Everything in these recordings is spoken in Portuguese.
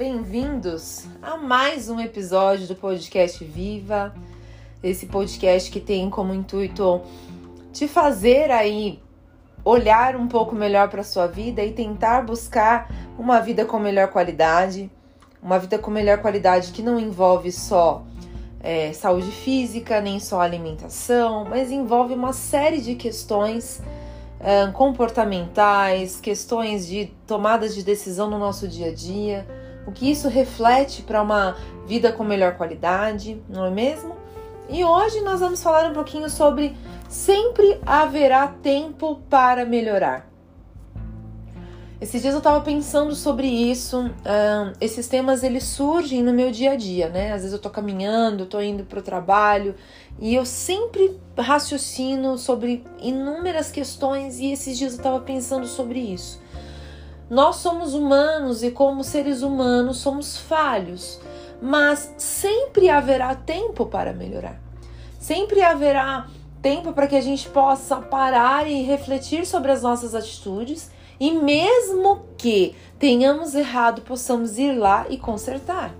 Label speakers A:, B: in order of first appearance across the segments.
A: bem-vindos a mais um episódio do podcast Viva. Esse podcast que tem como intuito te fazer aí olhar um pouco melhor para sua vida e tentar buscar uma vida com melhor qualidade, uma vida com melhor qualidade que não envolve só é, saúde física, nem só alimentação, mas envolve uma série de questões é, comportamentais, questões de tomadas de decisão no nosso dia a dia o que isso reflete para uma vida com melhor qualidade, não é mesmo? E hoje nós vamos falar um pouquinho sobre sempre haverá tempo para melhorar. Esses dias eu estava pensando sobre isso. Uh, esses temas eles surgem no meu dia a dia, né? Às vezes eu estou caminhando, estou indo para o trabalho e eu sempre raciocino sobre inúmeras questões. E esses dias eu estava pensando sobre isso. Nós somos humanos e, como seres humanos, somos falhos, mas sempre haverá tempo para melhorar. Sempre haverá tempo para que a gente possa parar e refletir sobre as nossas atitudes e, mesmo que tenhamos errado, possamos ir lá e consertar.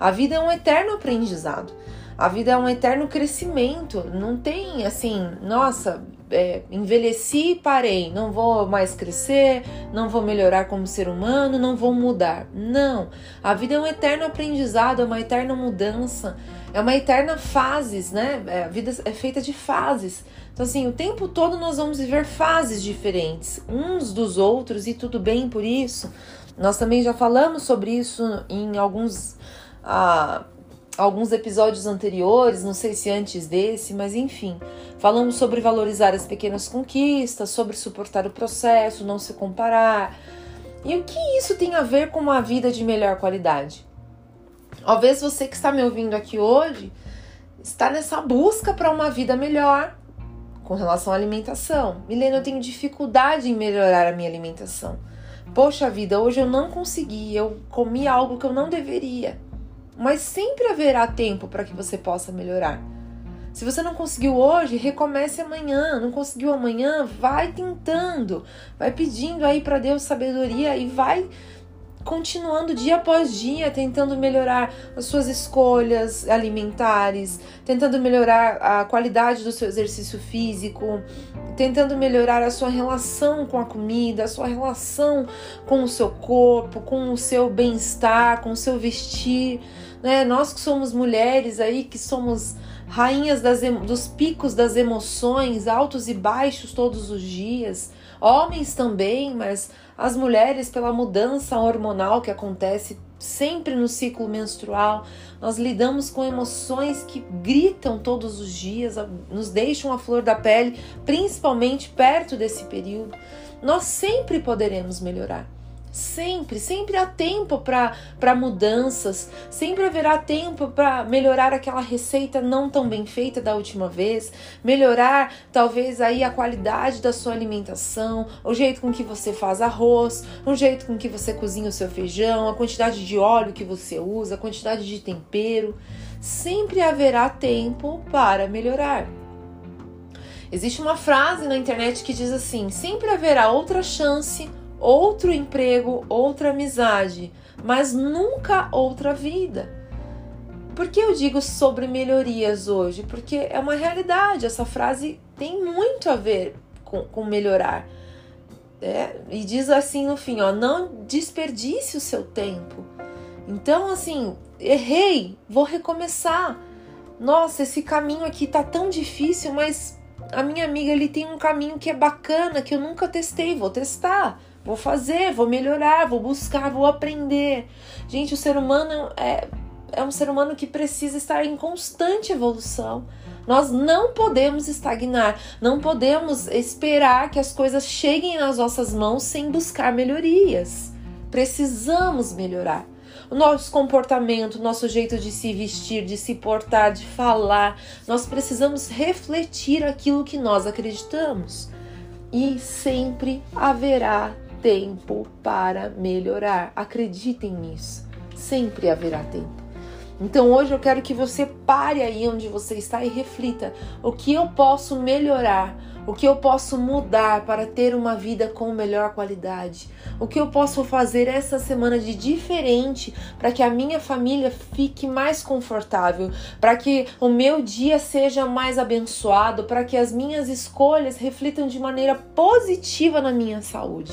A: A vida é um eterno aprendizado. A vida é um eterno crescimento. Não tem assim, nossa, é, envelheci e parei, não vou mais crescer, não vou melhorar como ser humano, não vou mudar. Não. A vida é um eterno aprendizado, é uma eterna mudança, é uma eterna fases, né? É, a vida é feita de fases. Então, assim, o tempo todo nós vamos viver fases diferentes, uns dos outros, e tudo bem por isso. Nós também já falamos sobre isso em alguns. Ah, alguns episódios anteriores, não sei se antes desse, mas enfim, falamos sobre valorizar as pequenas conquistas, sobre suportar o processo, não se comparar. E o que isso tem a ver com uma vida de melhor qualidade? Talvez você que está me ouvindo aqui hoje está nessa busca para uma vida melhor com relação à alimentação. Milena, eu tenho dificuldade em melhorar a minha alimentação. Poxa vida, hoje eu não consegui, eu comi algo que eu não deveria mas sempre haverá tempo para que você possa melhorar. Se você não conseguiu hoje, recomece amanhã. Não conseguiu amanhã, vai tentando, vai pedindo aí para Deus sabedoria e vai continuando dia após dia tentando melhorar as suas escolhas alimentares, tentando melhorar a qualidade do seu exercício físico, tentando melhorar a sua relação com a comida, a sua relação com o seu corpo, com o seu bem-estar, com o seu vestir né? Nós que somos mulheres aí, que somos rainhas das, dos picos das emoções, altos e baixos todos os dias, homens também, mas as mulheres, pela mudança hormonal que acontece sempre no ciclo menstrual, nós lidamos com emoções que gritam todos os dias, nos deixam a flor da pele, principalmente perto desse período. Nós sempre poderemos melhorar. Sempre, sempre há tempo para mudanças, sempre haverá tempo para melhorar aquela receita não tão bem feita da última vez, melhorar talvez aí a qualidade da sua alimentação, o jeito com que você faz arroz, o jeito com que você cozinha o seu feijão, a quantidade de óleo que você usa, a quantidade de tempero. Sempre haverá tempo para melhorar. Existe uma frase na internet que diz assim: sempre haverá outra chance outro emprego, outra amizade, mas nunca outra vida. Por que eu digo sobre melhorias hoje? Porque é uma realidade, essa frase tem muito a ver com, com melhorar. É, e diz assim no fim, ó, não desperdice o seu tempo. Então, assim, errei, vou recomeçar. Nossa, esse caminho aqui tá tão difícil, mas a minha amiga ele tem um caminho que é bacana, que eu nunca testei, vou testar. Vou fazer, vou melhorar, vou buscar, vou aprender. Gente, o ser humano é, é um ser humano que precisa estar em constante evolução. Nós não podemos estagnar, não podemos esperar que as coisas cheguem nas nossas mãos sem buscar melhorias. Precisamos melhorar. O nosso comportamento, o nosso jeito de se vestir, de se portar, de falar, nós precisamos refletir aquilo que nós acreditamos. E sempre haverá tempo para melhorar. Acreditem nisso. Sempre haverá tempo. Então hoje eu quero que você pare aí onde você está e reflita: o que eu posso melhorar? O que eu posso mudar para ter uma vida com melhor qualidade? O que eu posso fazer essa semana de diferente para que a minha família fique mais confortável, para que o meu dia seja mais abençoado, para que as minhas escolhas reflitam de maneira positiva na minha saúde?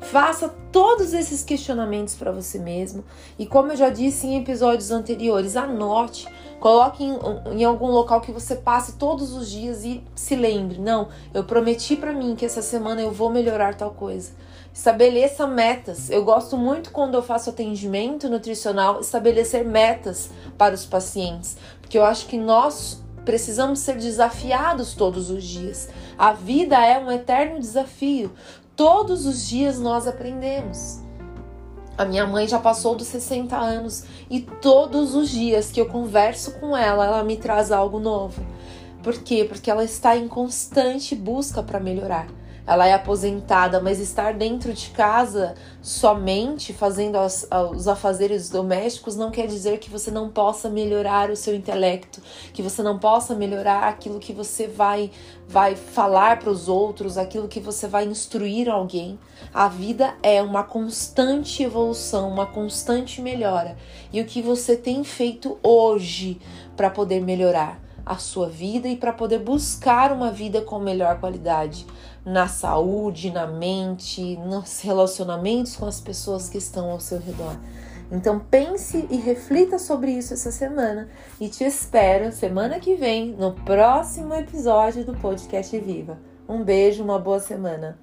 A: Faça todos esses questionamentos para você mesmo e, como eu já disse em episódios anteriores, anote Coloque em, em, algum local que você passe todos os dias e se lembre: não, eu prometi para mim que essa semana eu vou melhorar tal coisa. Estabeleça metas. Eu gosto muito quando eu faço atendimento nutricional, estabelecer metas para os pacientes, porque eu acho que nós precisamos ser desafiados todos os dias. A vida é um eterno desafio. Todos os dias nós aprendemos. A minha mãe já passou dos 60 anos e todos os dias que eu converso com ela, ela me traz algo novo. Por quê? Porque ela está em constante busca para melhorar ela é aposentada, mas estar dentro de casa somente fazendo as, os afazeres domésticos não quer dizer que você não possa melhorar o seu intelecto, que você não possa melhorar aquilo que você vai vai falar para os outros, aquilo que você vai instruir alguém. A vida é uma constante evolução, uma constante melhora. E o que você tem feito hoje para poder melhorar a sua vida e para poder buscar uma vida com melhor qualidade? Na saúde, na mente, nos relacionamentos com as pessoas que estão ao seu redor. Então pense e reflita sobre isso essa semana e te espero semana que vem no próximo episódio do podcast Viva. Um beijo, uma boa semana.